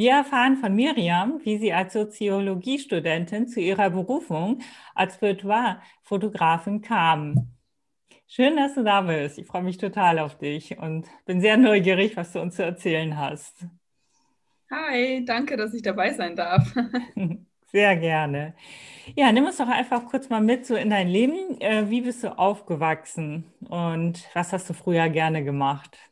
Wir erfahren von Miriam, wie sie als Soziologiestudentin zu ihrer Berufung als Boudoir-Fotografin kam. Schön, dass du da bist. Ich freue mich total auf dich und bin sehr neugierig, was du uns zu erzählen hast. Hi, danke, dass ich dabei sein darf. Sehr gerne. Ja, nimm uns doch einfach kurz mal mit so in dein Leben. Äh, wie bist du aufgewachsen und was hast du früher gerne gemacht?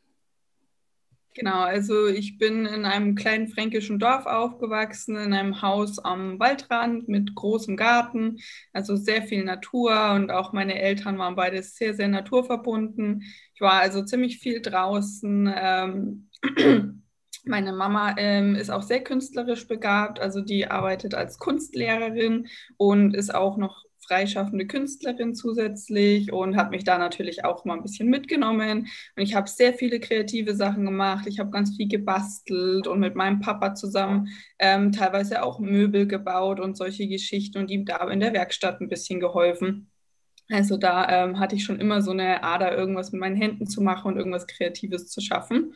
Genau, also ich bin in einem kleinen fränkischen Dorf aufgewachsen, in einem Haus am Waldrand mit großem Garten, also sehr viel Natur und auch meine Eltern waren beide sehr, sehr naturverbunden. Ich war also ziemlich viel draußen. Ähm, meine Mama ähm, ist auch sehr künstlerisch begabt, also die arbeitet als Kunstlehrerin und ist auch noch freischaffende Künstlerin zusätzlich und hat mich da natürlich auch mal ein bisschen mitgenommen. Und ich habe sehr viele kreative Sachen gemacht. Ich habe ganz viel gebastelt und mit meinem Papa zusammen ähm, teilweise auch Möbel gebaut und solche Geschichten und ihm da in der Werkstatt ein bisschen geholfen. Also da ähm, hatte ich schon immer so eine Ader, irgendwas mit meinen Händen zu machen und irgendwas Kreatives zu schaffen.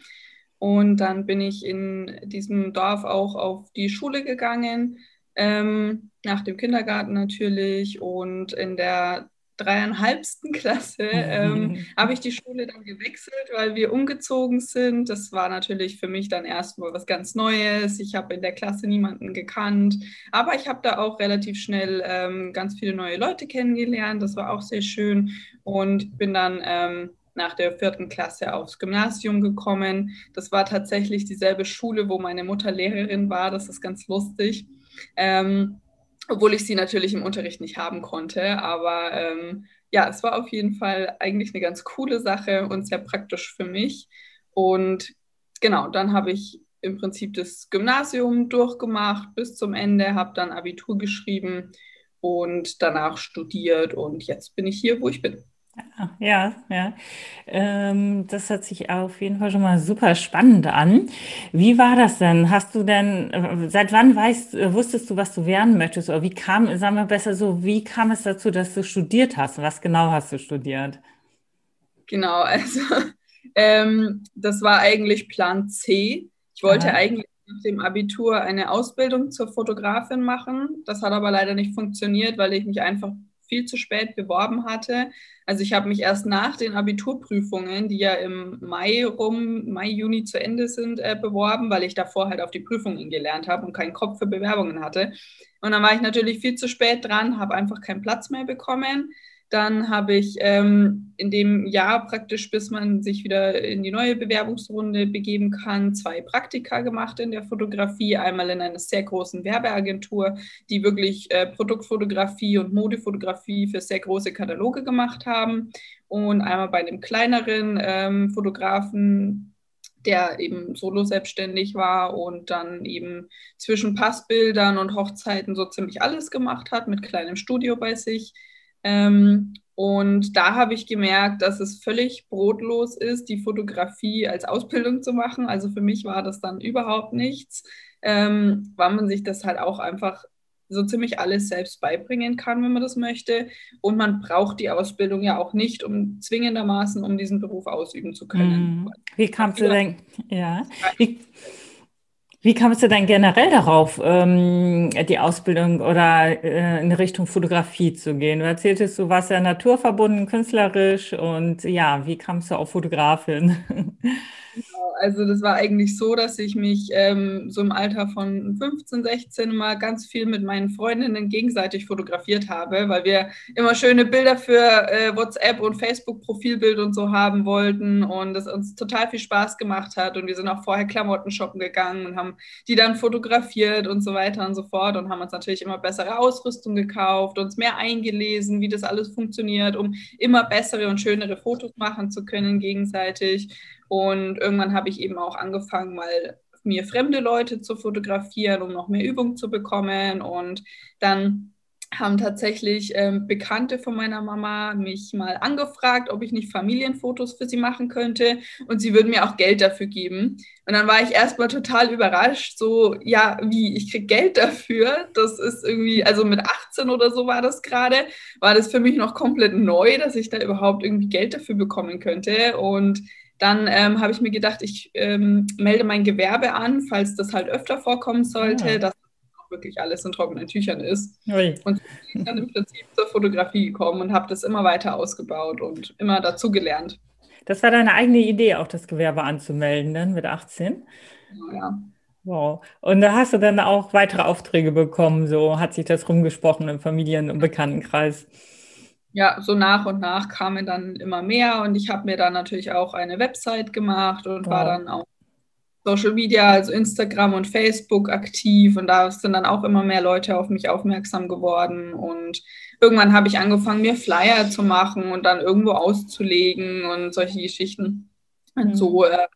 Und dann bin ich in diesem Dorf auch auf die Schule gegangen, ähm, nach dem Kindergarten natürlich und in der dreieinhalbsten Klasse ähm, habe ich die Schule dann gewechselt, weil wir umgezogen sind. Das war natürlich für mich dann erstmal was ganz Neues. Ich habe in der Klasse niemanden gekannt, aber ich habe da auch relativ schnell ähm, ganz viele neue Leute kennengelernt. Das war auch sehr schön und bin dann ähm, nach der vierten Klasse aufs Gymnasium gekommen. Das war tatsächlich dieselbe Schule, wo meine Mutter Lehrerin war. Das ist ganz lustig. Ähm, obwohl ich sie natürlich im Unterricht nicht haben konnte. Aber ähm, ja, es war auf jeden Fall eigentlich eine ganz coole Sache und sehr praktisch für mich. Und genau, dann habe ich im Prinzip das Gymnasium durchgemacht bis zum Ende, habe dann Abitur geschrieben und danach studiert und jetzt bin ich hier, wo ich bin. Ja, ja. Ähm, das hört sich auf jeden Fall schon mal super spannend an. Wie war das denn? Hast du denn, äh, seit wann weißt, äh, wusstest du, was du werden möchtest? Oder wie kam, sagen wir besser so, wie kam es dazu, dass du studiert hast? Was genau hast du studiert? Genau, also ähm, das war eigentlich Plan C. Ich wollte Aha. eigentlich nach dem Abitur eine Ausbildung zur Fotografin machen. Das hat aber leider nicht funktioniert, weil ich mich einfach viel zu spät beworben hatte. Also ich habe mich erst nach den Abiturprüfungen, die ja im Mai rum, Mai, Juni zu Ende sind, äh, beworben, weil ich davor halt auf die Prüfungen gelernt habe und keinen Kopf für Bewerbungen hatte. Und dann war ich natürlich viel zu spät dran, habe einfach keinen Platz mehr bekommen. Dann habe ich ähm, in dem Jahr praktisch, bis man sich wieder in die neue Bewerbungsrunde begeben kann, zwei Praktika gemacht in der Fotografie. Einmal in einer sehr großen Werbeagentur, die wirklich äh, Produktfotografie und Modefotografie für sehr große Kataloge gemacht haben. Und einmal bei einem kleineren ähm, Fotografen, der eben solo selbstständig war und dann eben zwischen Passbildern und Hochzeiten so ziemlich alles gemacht hat mit kleinem Studio bei sich. Ähm, und da habe ich gemerkt, dass es völlig brotlos ist, die Fotografie als Ausbildung zu machen. Also für mich war das dann überhaupt nichts, ähm, weil man sich das halt auch einfach so ziemlich alles selbst beibringen kann, wenn man das möchte. Und man braucht die Ausbildung ja auch nicht, um zwingendermaßen, um diesen Beruf ausüben zu können. Mhm. Wie kamst du denn? Ja. Wie, wie kamst du denn generell darauf, ähm, die Ausbildung oder äh, in Richtung Fotografie zu gehen? Du erzähltest, du warst ja naturverbunden, künstlerisch und ja, wie kamst du auf Fotografin? Genau, also das war eigentlich so, dass ich mich ähm, so im Alter von 15, 16 mal ganz viel mit meinen Freundinnen gegenseitig fotografiert habe, weil wir immer schöne Bilder für äh, WhatsApp und Facebook-Profilbild und so haben wollten und es uns total viel Spaß gemacht hat und wir sind auch vorher Klamotten shoppen gegangen und haben die dann fotografiert und so weiter und so fort und haben uns natürlich immer bessere Ausrüstung gekauft, uns mehr eingelesen, wie das alles funktioniert, um immer bessere und schönere Fotos machen zu können gegenseitig. Und irgendwann habe ich eben auch angefangen, mal mir fremde Leute zu fotografieren, um noch mehr Übung zu bekommen. Und dann haben tatsächlich ähm, Bekannte von meiner Mama mich mal angefragt, ob ich nicht Familienfotos für sie machen könnte und sie würden mir auch Geld dafür geben. Und dann war ich erstmal total überrascht, so, ja, wie, ich kriege Geld dafür? Das ist irgendwie, also mit 18 oder so war das gerade, war das für mich noch komplett neu, dass ich da überhaupt irgendwie Geld dafür bekommen könnte. Und dann ähm, habe ich mir gedacht, ich ähm, melde mein Gewerbe an, falls das halt öfter vorkommen sollte, ja. dass wirklich alles in trockenen Tüchern ist. Ui. Und ich bin dann im Prinzip zur Fotografie gekommen und habe das immer weiter ausgebaut und immer dazu gelernt. Das war deine eigene Idee, auch das Gewerbe anzumelden, dann mit 18? Ja. Wow. Und da hast du dann auch weitere Aufträge bekommen, so hat sich das rumgesprochen im Familien- und Bekanntenkreis. Ja, so nach und nach kamen dann immer mehr und ich habe mir dann natürlich auch eine Website gemacht und wow. war dann auch Social Media, also Instagram und Facebook aktiv und da sind dann auch immer mehr Leute auf mich aufmerksam geworden und irgendwann habe ich angefangen, mir Flyer zu machen und dann irgendwo auszulegen und solche Geschichten. Und mhm. so äh,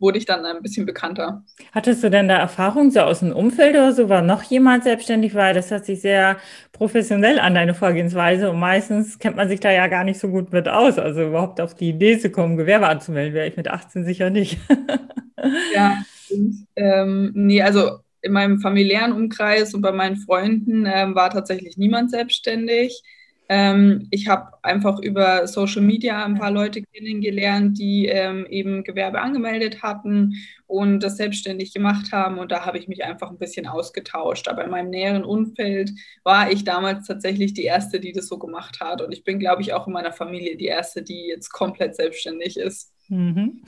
wurde ich dann ein bisschen bekannter. Hattest du denn da Erfahrung so aus dem Umfeld oder so? War noch jemand selbstständig? Weil das hört sich sehr professionell an, deine Vorgehensweise. Und meistens kennt man sich da ja gar nicht so gut mit aus. Also überhaupt auf die Idee zu kommen, Gewerbe anzumelden, wäre ich mit 18 sicher nicht. Ja, und, ähm, nee, also in meinem familiären Umkreis und bei meinen Freunden ähm, war tatsächlich niemand selbstständig. Ähm, ich habe einfach über Social Media ein paar Leute kennengelernt, die ähm, eben Gewerbe angemeldet hatten und das selbstständig gemacht haben. Und da habe ich mich einfach ein bisschen ausgetauscht. Aber in meinem näheren Umfeld war ich damals tatsächlich die Erste, die das so gemacht hat. Und ich bin, glaube ich, auch in meiner Familie die Erste, die jetzt komplett selbstständig ist. Mhm.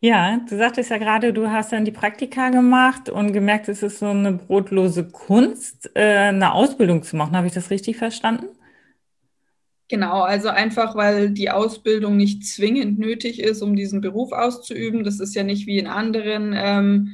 Ja, du sagtest ja gerade, du hast dann die Praktika gemacht und gemerkt, es ist so eine brotlose Kunst, äh, eine Ausbildung zu machen. Habe ich das richtig verstanden? Genau, also einfach, weil die Ausbildung nicht zwingend nötig ist, um diesen Beruf auszuüben. Das ist ja nicht wie in anderen ähm,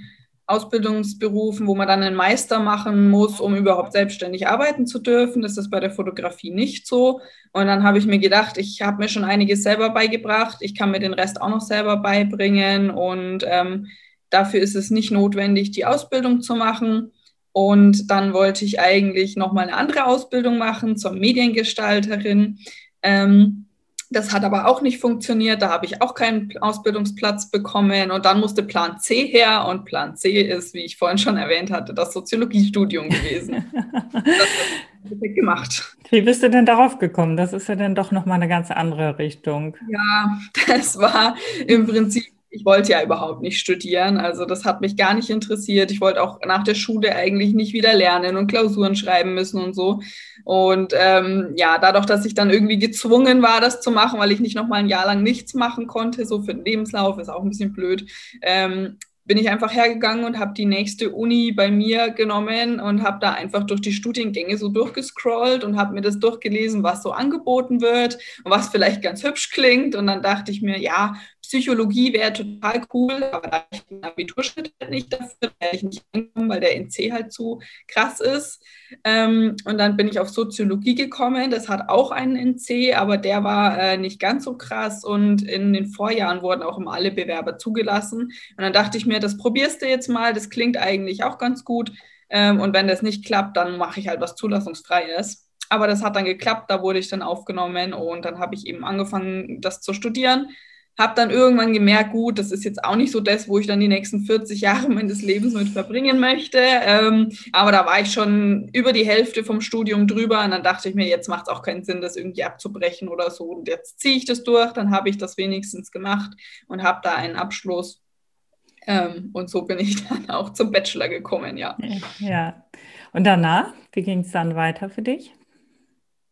Ausbildungsberufen, wo man dann einen Meister machen muss, um überhaupt selbstständig arbeiten zu dürfen. Das ist bei der Fotografie nicht so. Und dann habe ich mir gedacht, ich habe mir schon einiges selber beigebracht. Ich kann mir den Rest auch noch selber beibringen. Und ähm, dafür ist es nicht notwendig, die Ausbildung zu machen. Und dann wollte ich eigentlich noch mal eine andere Ausbildung machen zur Mediengestalterin. Ähm, das hat aber auch nicht funktioniert. Da habe ich auch keinen Ausbildungsplatz bekommen. Und dann musste Plan C her. Und Plan C ist, wie ich vorhin schon erwähnt hatte, das Soziologiestudium gewesen. das habe ich gemacht. Wie bist du denn darauf gekommen? Das ist ja dann doch nochmal eine ganz andere Richtung. Ja, das war im Prinzip ich wollte ja überhaupt nicht studieren. Also das hat mich gar nicht interessiert. Ich wollte auch nach der Schule eigentlich nicht wieder lernen und Klausuren schreiben müssen und so. Und ähm, ja, dadurch, dass ich dann irgendwie gezwungen war, das zu machen, weil ich nicht noch mal ein Jahr lang nichts machen konnte, so für den Lebenslauf, ist auch ein bisschen blöd, ähm, bin ich einfach hergegangen und habe die nächste Uni bei mir genommen und habe da einfach durch die Studiengänge so durchgescrollt und habe mir das durchgelesen, was so angeboten wird und was vielleicht ganz hübsch klingt. Und dann dachte ich mir, ja, Psychologie wäre total cool, aber da ich den Abiturschnitt halt nicht dafür, werde ich nicht hinkommen, weil der NC halt zu krass ist. Ähm, und dann bin ich auf Soziologie gekommen. Das hat auch einen NC, aber der war äh, nicht ganz so krass. Und in den Vorjahren wurden auch immer alle Bewerber zugelassen. Und dann dachte ich mir, das probierst du jetzt mal. Das klingt eigentlich auch ganz gut. Ähm, und wenn das nicht klappt, dann mache ich halt was Zulassungsfreies. Aber das hat dann geklappt, da wurde ich dann aufgenommen und dann habe ich eben angefangen, das zu studieren habe dann irgendwann gemerkt, gut, das ist jetzt auch nicht so das, wo ich dann die nächsten 40 Jahre meines Lebens mit verbringen möchte. Ähm, aber da war ich schon über die Hälfte vom Studium drüber und dann dachte ich mir, jetzt macht es auch keinen Sinn, das irgendwie abzubrechen oder so. Und jetzt ziehe ich das durch, dann habe ich das wenigstens gemacht und habe da einen Abschluss. Ähm, und so bin ich dann auch zum Bachelor gekommen, ja. Ja. Und danach, wie ging es dann weiter für dich?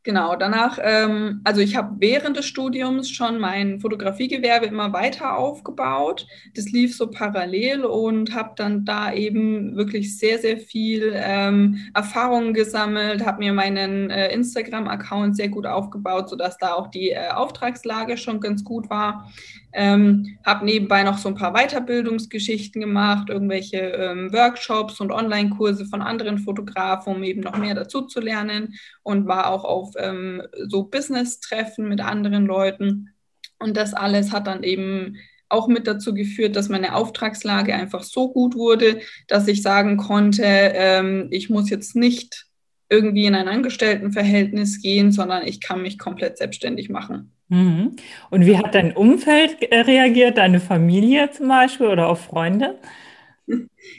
Genau, danach, ähm, also ich habe während des Studiums schon mein Fotografiegewerbe immer weiter aufgebaut. Das lief so parallel und habe dann da eben wirklich sehr, sehr viel ähm, Erfahrungen gesammelt, habe mir meinen äh, Instagram-Account sehr gut aufgebaut, sodass da auch die äh, Auftragslage schon ganz gut war. Ähm, habe nebenbei noch so ein paar Weiterbildungsgeschichten gemacht, irgendwelche ähm, Workshops und Online-Kurse von anderen Fotografen, um eben noch mehr dazu zu lernen und war auch auf ähm, so Business-Treffen mit anderen Leuten. Und das alles hat dann eben auch mit dazu geführt, dass meine Auftragslage einfach so gut wurde, dass ich sagen konnte, ähm, ich muss jetzt nicht irgendwie in ein Angestelltenverhältnis gehen, sondern ich kann mich komplett selbstständig machen. Mhm. Und wie hat dein Umfeld äh, reagiert, deine Familie zum Beispiel oder auch Freunde?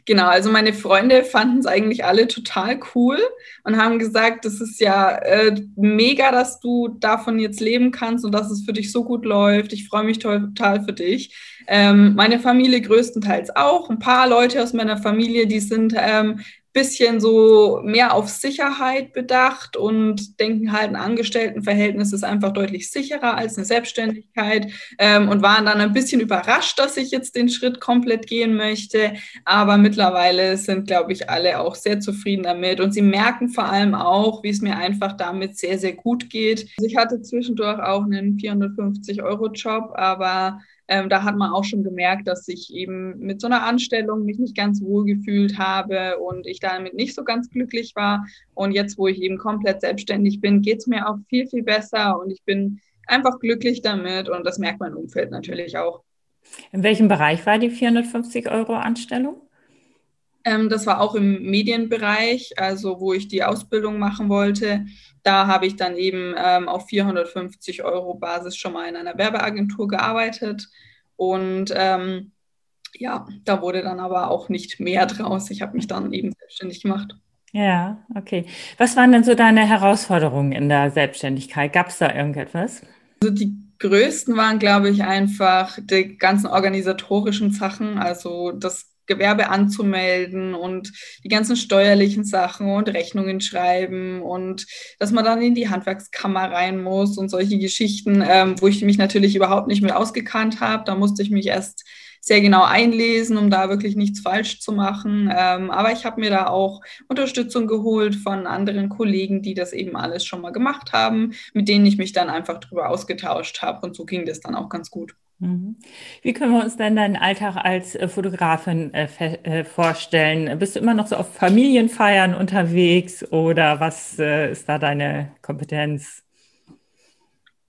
Genau, also meine Freunde fanden es eigentlich alle total cool und haben gesagt, das ist ja äh, mega, dass du davon jetzt leben kannst und dass es für dich so gut läuft. Ich freue mich total für dich. Ähm, meine Familie größtenteils auch. Ein paar Leute aus meiner Familie, die sind ähm, bisschen so mehr auf Sicherheit bedacht und denken halt, ein Angestelltenverhältnis ist einfach deutlich sicherer als eine Selbstständigkeit ähm, und waren dann ein bisschen überrascht, dass ich jetzt den Schritt komplett gehen möchte. Aber mittlerweile sind, glaube ich, alle auch sehr zufrieden damit und sie merken vor allem auch, wie es mir einfach damit sehr, sehr gut geht. Also ich hatte zwischendurch auch einen 450-Euro-Job, aber ähm, da hat man auch schon gemerkt, dass ich eben mit so einer Anstellung mich nicht ganz wohl gefühlt habe und ich damit nicht so ganz glücklich war. Und jetzt, wo ich eben komplett selbstständig bin, geht es mir auch viel, viel besser und ich bin einfach glücklich damit und das merkt mein Umfeld natürlich auch. In welchem Bereich war die 450 Euro Anstellung? Ähm, das war auch im Medienbereich, also wo ich die Ausbildung machen wollte. Da habe ich dann eben ähm, auf 450 Euro Basis schon mal in einer Werbeagentur gearbeitet. Und ähm, ja, da wurde dann aber auch nicht mehr draus. Ich habe mich dann eben selbstständig gemacht. Ja, okay. Was waren denn so deine Herausforderungen in der Selbstständigkeit? Gab es da irgendetwas? Also die größten waren, glaube ich, einfach die ganzen organisatorischen Sachen, also das Gewerbe anzumelden und die ganzen steuerlichen Sachen und Rechnungen schreiben und dass man dann in die Handwerkskammer rein muss und solche Geschichten, ähm, wo ich mich natürlich überhaupt nicht mit ausgekannt habe. Da musste ich mich erst sehr genau einlesen, um da wirklich nichts falsch zu machen. Ähm, aber ich habe mir da auch Unterstützung geholt von anderen Kollegen, die das eben alles schon mal gemacht haben, mit denen ich mich dann einfach drüber ausgetauscht habe. Und so ging das dann auch ganz gut. Mhm. Wie können wir uns denn deinen Alltag als äh, Fotografin äh, äh, vorstellen? Bist du immer noch so auf Familienfeiern unterwegs oder was ist da deine Kompetenz?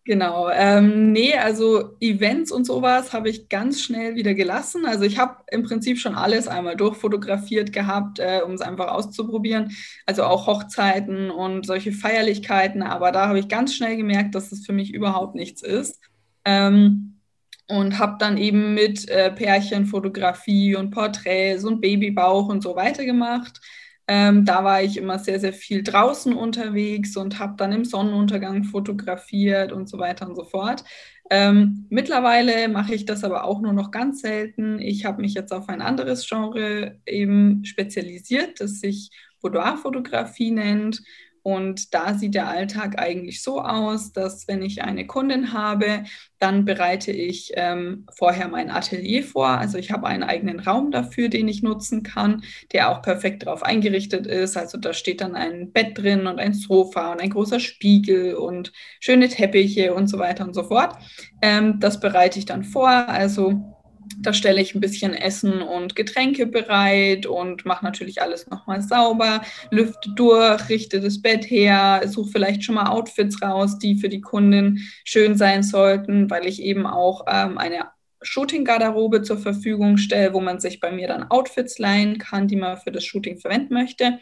Genau, ähm, nee, also Events und sowas habe ich ganz schnell wieder gelassen. Also ich habe im Prinzip schon alles einmal durchfotografiert gehabt, äh, um es einfach auszuprobieren. Also auch Hochzeiten und solche Feierlichkeiten, aber da habe ich ganz schnell gemerkt, dass es das für mich überhaupt nichts ist. Ähm, und habe dann eben mit äh, Pärchenfotografie und Porträts und Babybauch und so weiter gemacht. Ähm, da war ich immer sehr, sehr viel draußen unterwegs und habe dann im Sonnenuntergang fotografiert und so weiter und so fort. Ähm, mittlerweile mache ich das aber auch nur noch ganz selten. Ich habe mich jetzt auf ein anderes Genre eben spezialisiert, das sich Boudoir-Fotografie nennt. Und da sieht der Alltag eigentlich so aus, dass wenn ich eine Kundin habe, dann bereite ich ähm, vorher mein Atelier vor. Also ich habe einen eigenen Raum dafür, den ich nutzen kann, der auch perfekt darauf eingerichtet ist. Also da steht dann ein Bett drin und ein Sofa und ein großer Spiegel und schöne Teppiche und so weiter und so fort. Ähm, das bereite ich dann vor. Also da stelle ich ein bisschen Essen und Getränke bereit und mache natürlich alles nochmal sauber, lüfte durch, richte das Bett her, suche vielleicht schon mal Outfits raus, die für die Kundin schön sein sollten, weil ich eben auch ähm, eine Shooting-Garderobe zur Verfügung stelle, wo man sich bei mir dann Outfits leihen kann, die man für das Shooting verwenden möchte.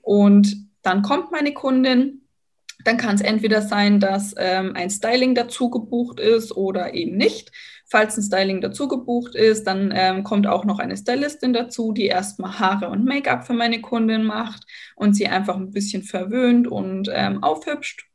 Und dann kommt meine Kundin, dann kann es entweder sein, dass ähm, ein Styling dazu gebucht ist oder eben nicht. Falls ein Styling dazu gebucht ist, dann ähm, kommt auch noch eine Stylistin dazu, die erstmal Haare und Make-up für meine Kundin macht und sie einfach ein bisschen verwöhnt und ähm, aufhübscht.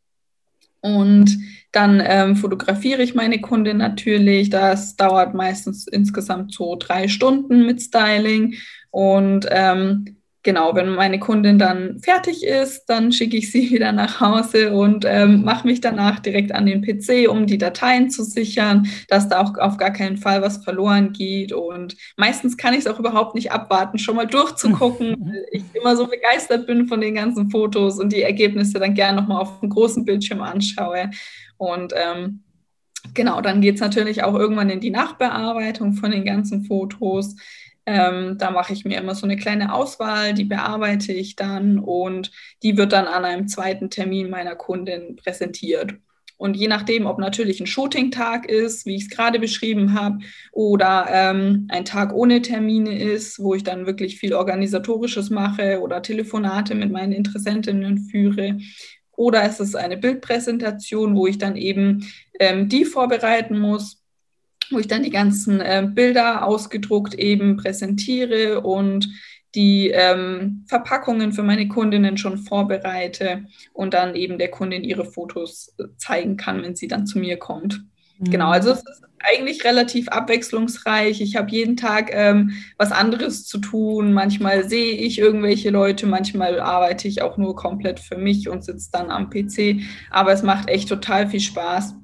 Und dann ähm, fotografiere ich meine Kundin natürlich. Das dauert meistens insgesamt so drei Stunden mit Styling. Und ähm, genau, wenn meine Kundin dann fertig ist, dann schicke ich sie wieder nach Hause und ähm, mache mich danach direkt an den PC, um die Dateien zu sichern, dass da auch auf gar keinen Fall was verloren geht. Und meistens kann ich es auch überhaupt nicht abwarten, schon mal durchzugucken, weil ich immer so begeistert bin von den ganzen Fotos und die Ergebnisse dann gerne nochmal auf dem großen Bildschirm anschaue. Und ähm, genau, dann geht es natürlich auch irgendwann in die Nachbearbeitung von den ganzen Fotos. Ähm, da mache ich mir immer so eine kleine Auswahl, die bearbeite ich dann und die wird dann an einem zweiten Termin meiner Kundin präsentiert. Und je nachdem, ob natürlich ein Shooting-Tag ist, wie ich es gerade beschrieben habe, oder ähm, ein Tag ohne Termine ist, wo ich dann wirklich viel Organisatorisches mache oder Telefonate mit meinen Interessentinnen führe. Oder es ist eine Bildpräsentation, wo ich dann eben ähm, die vorbereiten muss, wo ich dann die ganzen äh, Bilder ausgedruckt eben präsentiere und die ähm, Verpackungen für meine Kundinnen schon vorbereite und dann eben der Kundin ihre Fotos äh, zeigen kann, wenn sie dann zu mir kommt. Mhm. Genau, also es ist eigentlich relativ abwechslungsreich. Ich habe jeden Tag ähm, was anderes zu tun. Manchmal sehe ich irgendwelche Leute, manchmal arbeite ich auch nur komplett für mich und sitze dann am PC. Aber es macht echt total viel Spaß,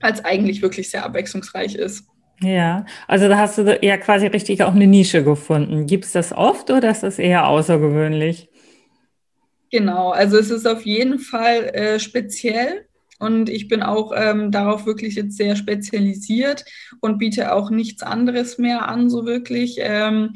weil es eigentlich wirklich sehr abwechslungsreich ist. Ja, also da hast du ja quasi richtig auch eine Nische gefunden. Gibt es das oft oder ist das eher außergewöhnlich? Genau, also es ist auf jeden Fall äh, speziell und ich bin auch ähm, darauf wirklich jetzt sehr spezialisiert und biete auch nichts anderes mehr an, so wirklich. Ähm,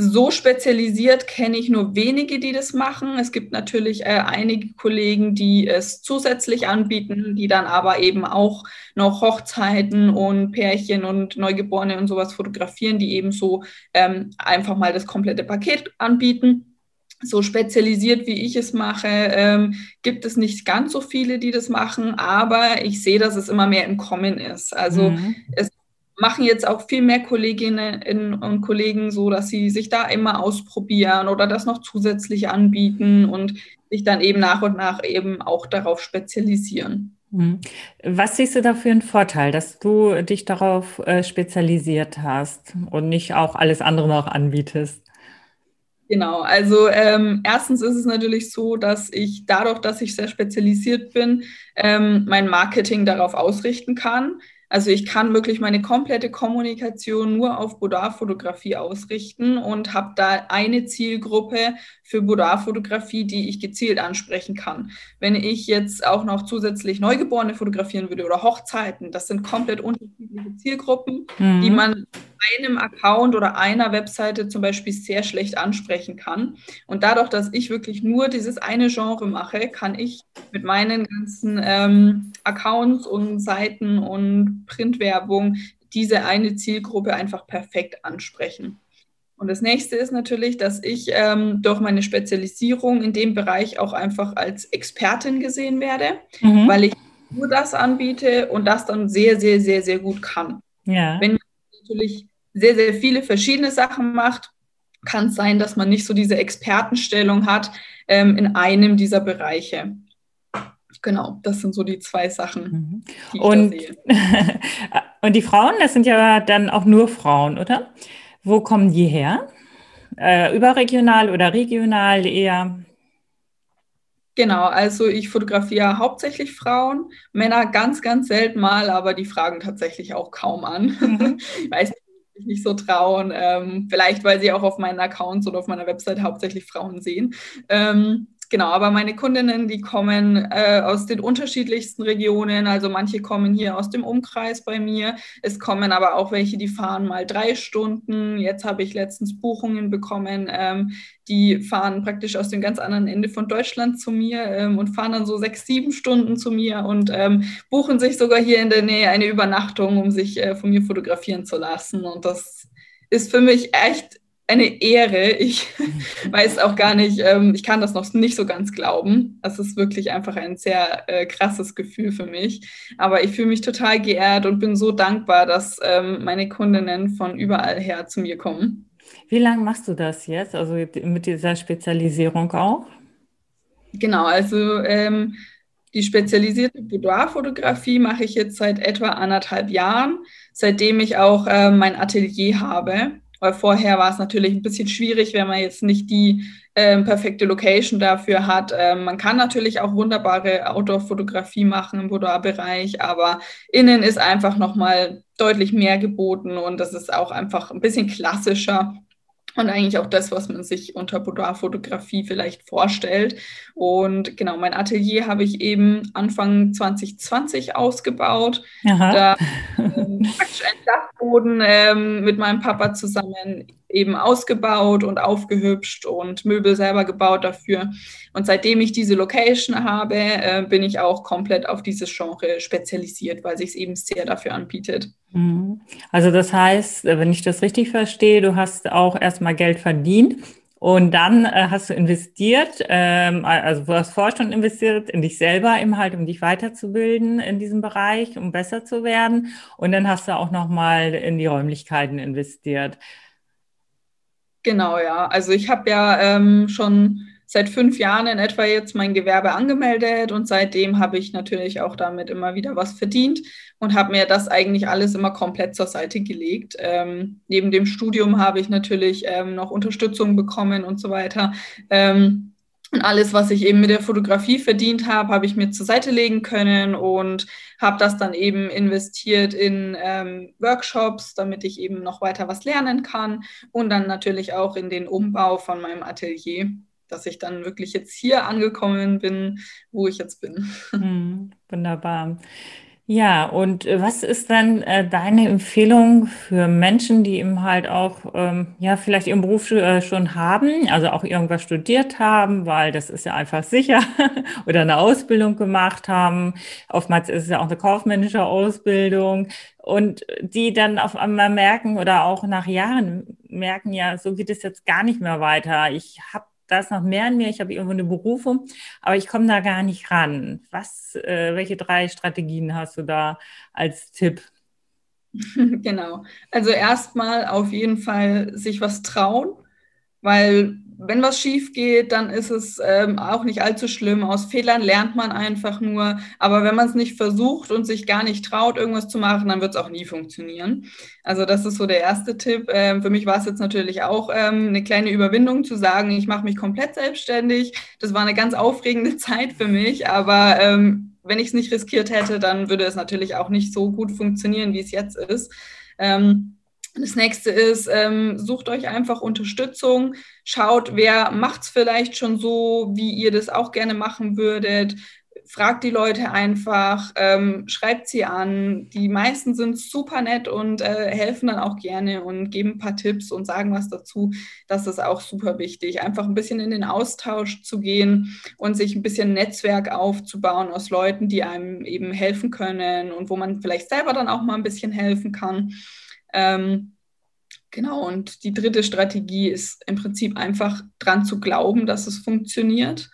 so spezialisiert kenne ich nur wenige, die das machen. Es gibt natürlich äh, einige Kollegen, die es zusätzlich anbieten, die dann aber eben auch noch Hochzeiten und Pärchen und Neugeborene und sowas fotografieren, die eben so ähm, einfach mal das komplette Paket anbieten. So spezialisiert wie ich es mache, ähm, gibt es nicht ganz so viele, die das machen, aber ich sehe, dass es immer mehr im Kommen ist. Also mhm. es machen jetzt auch viel mehr Kolleginnen und Kollegen so, dass sie sich da immer ausprobieren oder das noch zusätzlich anbieten und sich dann eben nach und nach eben auch darauf spezialisieren. Mhm. Was siehst du da für einen Vorteil, dass du dich darauf äh, spezialisiert hast und nicht auch alles andere noch anbietest? Genau, also ähm, erstens ist es natürlich so, dass ich dadurch, dass ich sehr spezialisiert bin, ähm, mein Marketing darauf ausrichten kann. Also ich kann wirklich meine komplette Kommunikation nur auf Boudoir-Fotografie ausrichten und habe da eine Zielgruppe für Boudoir-Fotografie, die ich gezielt ansprechen kann. Wenn ich jetzt auch noch zusätzlich Neugeborene fotografieren würde oder Hochzeiten, das sind komplett unterschiedliche Zielgruppen, mhm. die man einem Account oder einer Webseite zum Beispiel sehr schlecht ansprechen kann. Und dadurch, dass ich wirklich nur dieses eine Genre mache, kann ich mit meinen ganzen ähm, Accounts und Seiten und Printwerbung diese eine Zielgruppe einfach perfekt ansprechen. Und das nächste ist natürlich, dass ich ähm, durch meine Spezialisierung in dem Bereich auch einfach als Expertin gesehen werde, mhm. weil ich nur das anbiete und das dann sehr, sehr, sehr, sehr gut kann. Ja. Wenn man natürlich sehr, sehr viele verschiedene Sachen macht, kann es sein, dass man nicht so diese Expertenstellung hat ähm, in einem dieser Bereiche. Genau, das sind so die zwei Sachen, mhm. die ich und, sehe. und die Frauen, das sind ja dann auch nur Frauen, oder? Wo kommen die her? Äh, überregional oder regional eher? Genau, also ich fotografiere hauptsächlich Frauen, Männer ganz, ganz selten mal, aber die fragen tatsächlich auch kaum an. Mhm. ich weiß nicht, sich nicht so trauen. Ähm, vielleicht, weil sie auch auf meinen Accounts oder auf meiner Website hauptsächlich Frauen sehen. Ähm, Genau, aber meine Kundinnen, die kommen äh, aus den unterschiedlichsten Regionen. Also manche kommen hier aus dem Umkreis bei mir. Es kommen aber auch welche, die fahren mal drei Stunden. Jetzt habe ich letztens Buchungen bekommen. Ähm, die fahren praktisch aus dem ganz anderen Ende von Deutschland zu mir ähm, und fahren dann so sechs, sieben Stunden zu mir und ähm, buchen sich sogar hier in der Nähe eine Übernachtung, um sich äh, von mir fotografieren zu lassen. Und das ist für mich echt eine Ehre. Ich weiß auch gar nicht, ähm, ich kann das noch nicht so ganz glauben. Es ist wirklich einfach ein sehr äh, krasses Gefühl für mich. Aber ich fühle mich total geehrt und bin so dankbar, dass ähm, meine Kundinnen von überall her zu mir kommen. Wie lange machst du das jetzt? Also mit dieser Spezialisierung auch? Genau, also ähm, die spezialisierte Boudoir-Fotografie mache ich jetzt seit etwa anderthalb Jahren, seitdem ich auch äh, mein Atelier habe. Weil vorher war es natürlich ein bisschen schwierig, wenn man jetzt nicht die ähm, perfekte Location dafür hat. Ähm, man kann natürlich auch wunderbare Outdoor-Fotografie machen im Boudoir-Bereich, aber innen ist einfach nochmal deutlich mehr geboten und das ist auch einfach ein bisschen klassischer und eigentlich auch das, was man sich unter Boudoir-Fotografie vielleicht vorstellt. Und genau, mein Atelier habe ich eben Anfang 2020 ausgebaut. Aha. Da ähm, praktisch ein Dachboden ähm, mit meinem Papa zusammen. Eben ausgebaut und aufgehübscht und Möbel selber gebaut dafür. Und seitdem ich diese Location habe, äh, bin ich auch komplett auf dieses Genre spezialisiert, weil sich es eben sehr dafür anbietet. Mhm. Also das heißt, wenn ich das richtig verstehe, du hast auch erstmal Geld verdient und dann äh, hast du investiert, ähm, also du hast vorher schon investiert in dich selber, im halt, um dich weiterzubilden in diesem Bereich, um besser zu werden. Und dann hast du auch nochmal in die Räumlichkeiten investiert. Genau, ja. Also ich habe ja ähm, schon seit fünf Jahren in etwa jetzt mein Gewerbe angemeldet und seitdem habe ich natürlich auch damit immer wieder was verdient und habe mir das eigentlich alles immer komplett zur Seite gelegt. Ähm, neben dem Studium habe ich natürlich ähm, noch Unterstützung bekommen und so weiter. Ähm, und alles, was ich eben mit der Fotografie verdient habe, habe ich mir zur Seite legen können und habe das dann eben investiert in ähm, Workshops, damit ich eben noch weiter was lernen kann und dann natürlich auch in den Umbau von meinem Atelier dass ich dann wirklich jetzt hier angekommen bin, wo ich jetzt bin. Hm, wunderbar. Ja, und äh, was ist dann äh, deine Empfehlung für Menschen, die eben halt auch, ähm, ja, vielleicht ihren Beruf äh, schon haben, also auch irgendwas studiert haben, weil das ist ja einfach sicher, oder eine Ausbildung gemacht haben. Oftmals ist es ja auch eine kaufmännische Ausbildung und die dann auf einmal merken oder auch nach Jahren merken, ja, so geht es jetzt gar nicht mehr weiter. Ich habe da ist noch mehr in mir, ich habe irgendwo eine Berufung, aber ich komme da gar nicht ran. Was, äh, welche drei Strategien hast du da als Tipp? Genau. Also erstmal auf jeden Fall sich was trauen, weil wenn was schief geht, dann ist es ähm, auch nicht allzu schlimm. Aus Fehlern lernt man einfach nur. Aber wenn man es nicht versucht und sich gar nicht traut, irgendwas zu machen, dann wird es auch nie funktionieren. Also das ist so der erste Tipp. Ähm, für mich war es jetzt natürlich auch ähm, eine kleine Überwindung zu sagen, ich mache mich komplett selbstständig. Das war eine ganz aufregende Zeit für mich, aber ähm, wenn ich es nicht riskiert hätte, dann würde es natürlich auch nicht so gut funktionieren, wie es jetzt ist. Ähm, das nächste ist, ähm, sucht euch einfach Unterstützung, schaut, wer macht es vielleicht schon so, wie ihr das auch gerne machen würdet. Fragt die Leute einfach, ähm, schreibt sie an. Die meisten sind super nett und äh, helfen dann auch gerne und geben ein paar Tipps und sagen was dazu. Das ist auch super wichtig. Einfach ein bisschen in den Austausch zu gehen und sich ein bisschen Netzwerk aufzubauen aus Leuten, die einem eben helfen können und wo man vielleicht selber dann auch mal ein bisschen helfen kann. Ähm, genau, und die dritte Strategie ist im Prinzip einfach dran zu glauben, dass es funktioniert.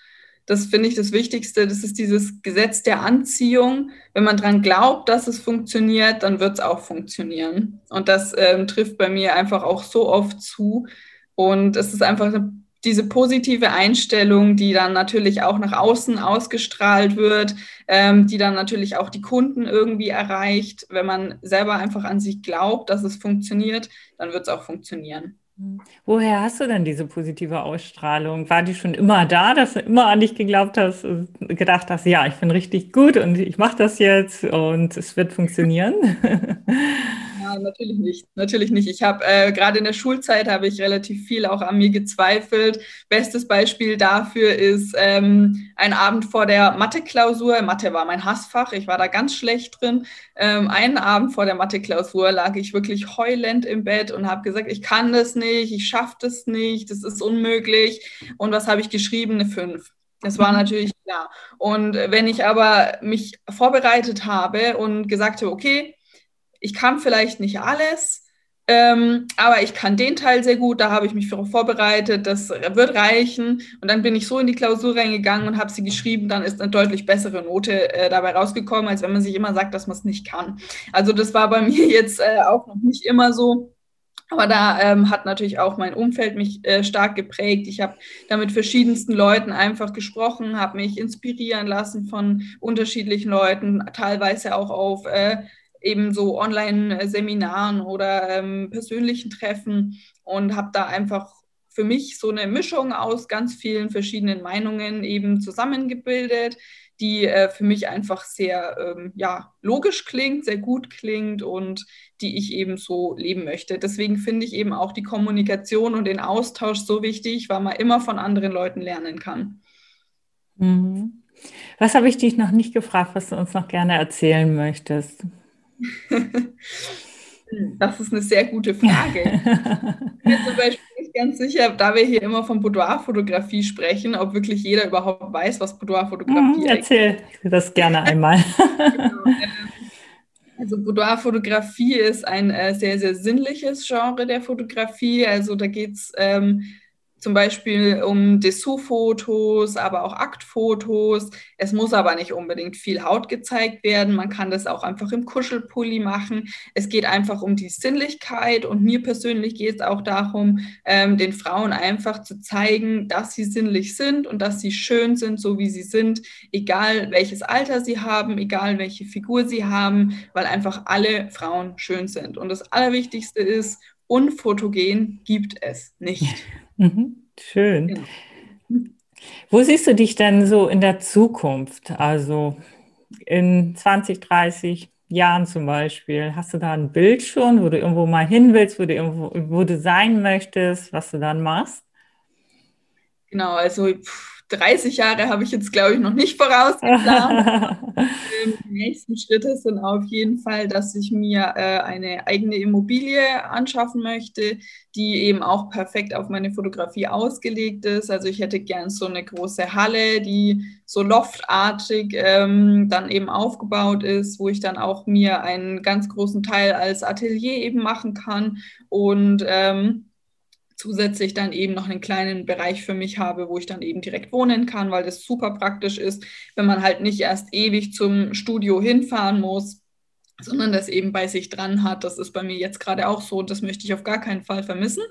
Das finde ich das Wichtigste. Das ist dieses Gesetz der Anziehung. Wenn man dran glaubt, dass es funktioniert, dann wird es auch funktionieren. Und das ähm, trifft bei mir einfach auch so oft zu. Und es ist einfach eine diese positive Einstellung, die dann natürlich auch nach außen ausgestrahlt wird, ähm, die dann natürlich auch die Kunden irgendwie erreicht. Wenn man selber einfach an sich glaubt, dass es funktioniert, dann wird es auch funktionieren. Woher hast du denn diese positive Ausstrahlung? War die schon immer da, dass du immer an dich geglaubt hast, gedacht hast, ja, ich bin richtig gut und ich mache das jetzt und es wird funktionieren? natürlich nicht. Natürlich nicht. Ich habe äh, gerade in der Schulzeit habe ich relativ viel auch an mir gezweifelt. Bestes Beispiel dafür ist ähm, ein Abend vor der Mathe-Klausur. Mathe war mein Hassfach. Ich war da ganz schlecht drin. Ähm, einen Abend vor der Mathe-Klausur lag ich wirklich heulend im Bett und habe gesagt, ich kann das nicht, ich schaffe das nicht, das ist unmöglich. Und was habe ich geschrieben? Eine 5. Das war mhm. natürlich klar. Und wenn ich aber mich vorbereitet habe und gesagt habe, okay, ich kann vielleicht nicht alles, ähm, aber ich kann den Teil sehr gut, da habe ich mich für vorbereitet, das wird reichen. Und dann bin ich so in die Klausur reingegangen und habe sie geschrieben, dann ist eine deutlich bessere Note äh, dabei rausgekommen, als wenn man sich immer sagt, dass man es nicht kann. Also das war bei mir jetzt äh, auch noch nicht immer so. Aber da ähm, hat natürlich auch mein Umfeld mich äh, stark geprägt. Ich habe da mit verschiedensten Leuten einfach gesprochen, habe mich inspirieren lassen von unterschiedlichen Leuten, teilweise auch auf äh, eben so Online-Seminaren oder ähm, persönlichen Treffen und habe da einfach für mich so eine Mischung aus ganz vielen verschiedenen Meinungen eben zusammengebildet, die äh, für mich einfach sehr ähm, ja, logisch klingt, sehr gut klingt und die ich eben so leben möchte. Deswegen finde ich eben auch die Kommunikation und den Austausch so wichtig, weil man immer von anderen Leuten lernen kann. Mhm. Was habe ich dich noch nicht gefragt, was du uns noch gerne erzählen möchtest? Das ist eine sehr gute Frage. ich bin zum Beispiel nicht ganz sicher, da wir hier immer von Boudoir-Fotografie sprechen, ob wirklich jeder überhaupt weiß, was Boudoir-Fotografie ist. Erzähl das gerne einmal. genau. Ähm, also Boudoir-Fotografie ist ein äh, sehr, sehr sinnliches Genre der Fotografie. Also da geht es ähm, zum Beispiel um Dessous-Fotos, aber auch Aktfotos. Es muss aber nicht unbedingt viel Haut gezeigt werden. Man kann das auch einfach im Kuschelpulli machen. Es geht einfach um die Sinnlichkeit und mir persönlich geht es auch darum, ähm, den Frauen einfach zu zeigen, dass sie sinnlich sind und dass sie schön sind, so wie sie sind, egal welches Alter sie haben, egal welche Figur sie haben, weil einfach alle Frauen schön sind. Und das Allerwichtigste ist, unfotogen gibt es nicht. Mhm. Schön. Genau. Wo siehst du dich denn so in der Zukunft? Also in 20, 30 Jahren zum Beispiel. Hast du da ein Bild schon, wo du irgendwo mal hin willst, wo du irgendwo, wo du sein möchtest, was du dann machst? Genau, also pff 30 Jahre habe ich jetzt, glaube ich, noch nicht vorausgeplant. Ähm, die nächsten Schritte sind auf jeden Fall, dass ich mir äh, eine eigene Immobilie anschaffen möchte, die eben auch perfekt auf meine Fotografie ausgelegt ist. Also ich hätte gern so eine große Halle, die so loftartig ähm, dann eben aufgebaut ist, wo ich dann auch mir einen ganz großen Teil als Atelier eben machen kann und ähm, zusätzlich dann eben noch einen kleinen Bereich für mich habe, wo ich dann eben direkt wohnen kann, weil das super praktisch ist, wenn man halt nicht erst ewig zum Studio hinfahren muss, sondern das eben bei sich dran hat. Das ist bei mir jetzt gerade auch so und das möchte ich auf gar keinen Fall vermissen.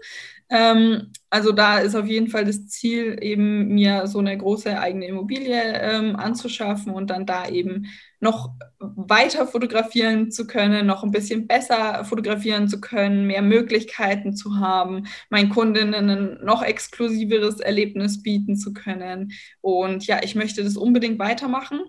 Ähm, also da ist auf jeden Fall das Ziel, eben mir so eine große eigene Immobilie ähm, anzuschaffen und dann da eben noch weiter fotografieren zu können, noch ein bisschen besser fotografieren zu können, mehr Möglichkeiten zu haben, meinen Kundinnen ein noch exklusiveres Erlebnis bieten zu können. Und ja, ich möchte das unbedingt weitermachen.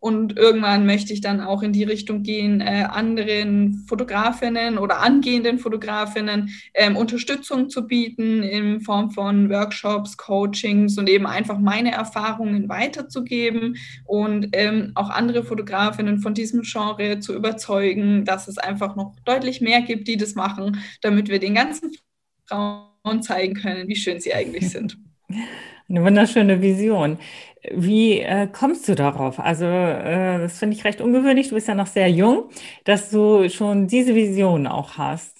Und irgendwann möchte ich dann auch in die Richtung gehen, äh, anderen Fotografinnen oder angehenden Fotografinnen ähm, Unterstützung zu bieten in Form von Workshops, Coachings und eben einfach meine Erfahrungen weiterzugeben und ähm, auch andere Fotografinnen von diesem Genre zu überzeugen, dass es einfach noch deutlich mehr gibt, die das machen, damit wir den ganzen Frauen zeigen können, wie schön sie eigentlich sind. Eine wunderschöne Vision. Wie äh, kommst du darauf? Also, äh, das finde ich recht ungewöhnlich. Du bist ja noch sehr jung, dass du schon diese Vision auch hast.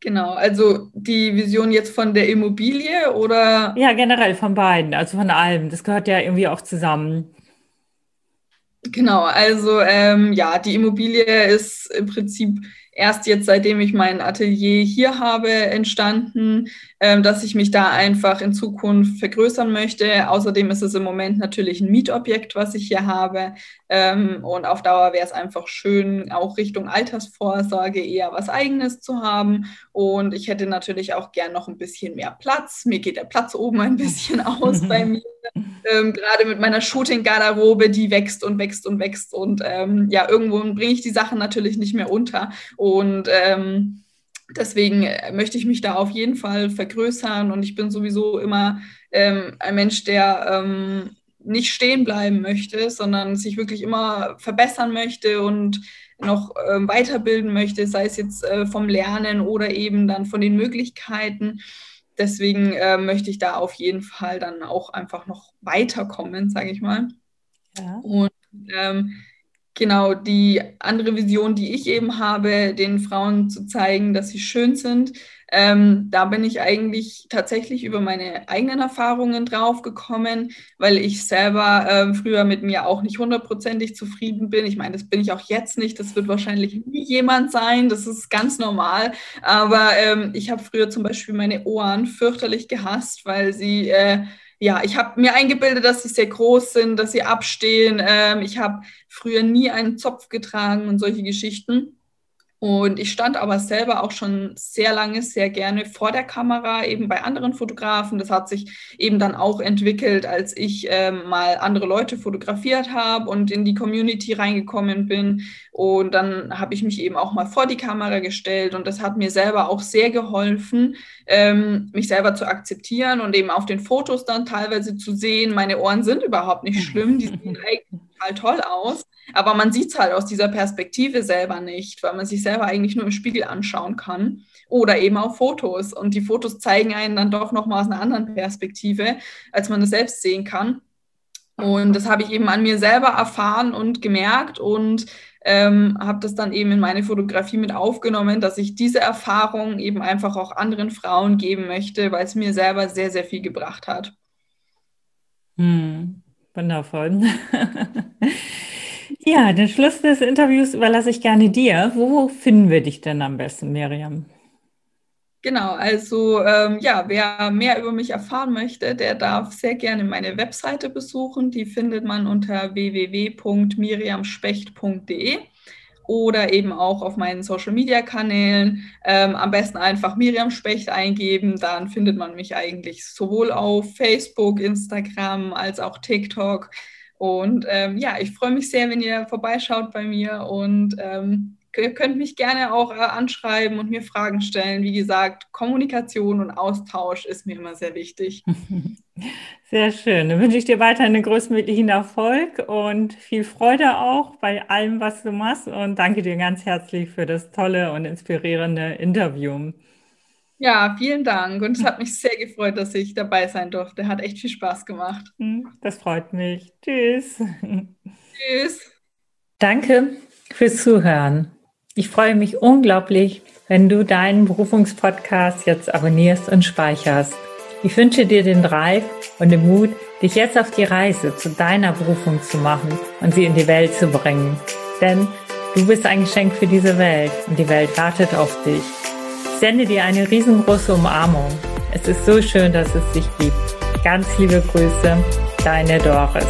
Genau, also die Vision jetzt von der Immobilie oder? Ja, generell von beiden, also von allem. Das gehört ja irgendwie auch zusammen. Genau, also ähm, ja, die Immobilie ist im Prinzip erst jetzt, seitdem ich mein Atelier hier habe, entstanden, dass ich mich da einfach in Zukunft vergrößern möchte. Außerdem ist es im Moment natürlich ein Mietobjekt, was ich hier habe. Ähm, und auf Dauer wäre es einfach schön, auch Richtung Altersvorsorge eher was Eigenes zu haben. Und ich hätte natürlich auch gern noch ein bisschen mehr Platz. Mir geht der Platz oben ein bisschen aus bei mir. Ähm, gerade mit meiner Shooting-Garderobe, die wächst und wächst und wächst. Und ähm, ja, irgendwo bringe ich die Sachen natürlich nicht mehr unter. Und ähm, deswegen äh, möchte ich mich da auf jeden Fall vergrößern. Und ich bin sowieso immer ähm, ein Mensch, der ähm, nicht stehen bleiben möchte, sondern sich wirklich immer verbessern möchte und noch äh, weiterbilden möchte, sei es jetzt äh, vom Lernen oder eben dann von den Möglichkeiten. Deswegen äh, möchte ich da auf jeden Fall dann auch einfach noch weiterkommen, sage ich mal. Ja. Und ähm, genau die andere Vision, die ich eben habe, den Frauen zu zeigen, dass sie schön sind, ähm, da bin ich eigentlich tatsächlich über meine eigenen Erfahrungen drauf gekommen, weil ich selber äh, früher mit mir auch nicht hundertprozentig zufrieden bin. Ich meine, das bin ich auch jetzt nicht. Das wird wahrscheinlich nie jemand sein. Das ist ganz normal. Aber ähm, ich habe früher zum Beispiel meine Ohren fürchterlich gehasst, weil sie äh, ja, ich habe mir eingebildet, dass sie sehr groß sind, dass sie abstehen. Ähm, ich habe früher nie einen Zopf getragen und solche Geschichten. Und ich stand aber selber auch schon sehr lange, sehr gerne vor der Kamera, eben bei anderen Fotografen. Das hat sich eben dann auch entwickelt, als ich äh, mal andere Leute fotografiert habe und in die Community reingekommen bin. Und dann habe ich mich eben auch mal vor die Kamera gestellt und das hat mir selber auch sehr geholfen, ähm, mich selber zu akzeptieren und eben auf den Fotos dann teilweise zu sehen, meine Ohren sind überhaupt nicht schlimm, die sehen eigentlich total toll aus. Aber man sieht es halt aus dieser Perspektive selber nicht, weil man sich selber eigentlich nur im Spiegel anschauen kann oder eben auf Fotos. Und die Fotos zeigen einen dann doch nochmal aus einer anderen Perspektive, als man es selbst sehen kann. Und das habe ich eben an mir selber erfahren und gemerkt und ähm, habe das dann eben in meine Fotografie mit aufgenommen, dass ich diese Erfahrung eben einfach auch anderen Frauen geben möchte, weil es mir selber sehr, sehr viel gebracht hat. Hm, wundervoll. ja, den Schluss des Interviews überlasse ich gerne dir. Wo finden wir dich denn am besten, Miriam? Genau, also ähm, ja, wer mehr über mich erfahren möchte, der darf sehr gerne meine Webseite besuchen. Die findet man unter www.miriamspecht.de oder eben auch auf meinen Social Media Kanälen. Ähm, am besten einfach Miriam Specht eingeben, dann findet man mich eigentlich sowohl auf Facebook, Instagram als auch TikTok. Und ähm, ja, ich freue mich sehr, wenn ihr vorbeischaut bei mir und ähm, ihr könnt mich gerne auch äh, anschreiben und mir Fragen stellen. Wie gesagt, Kommunikation und Austausch ist mir immer sehr wichtig. Sehr schön. Dann wünsche ich dir weiter einen größtmöglichen Erfolg und viel Freude auch bei allem, was du machst. Und danke dir ganz herzlich für das tolle und inspirierende Interview. Ja, vielen Dank. Und es hat mich sehr gefreut, dass ich dabei sein durfte. Hat echt viel Spaß gemacht. Hm, das freut mich. Tschüss. Tschüss. Danke fürs Zuhören. Ich freue mich unglaublich, wenn du deinen Berufungspodcast jetzt abonnierst und speicherst. Ich wünsche dir den Drive und den Mut, dich jetzt auf die Reise zu deiner Berufung zu machen und sie in die Welt zu bringen. Denn du bist ein Geschenk für diese Welt und die Welt wartet auf dich. Sende dir eine riesengroße Umarmung. Es ist so schön, dass es dich gibt. Ganz liebe Grüße, deine Doris.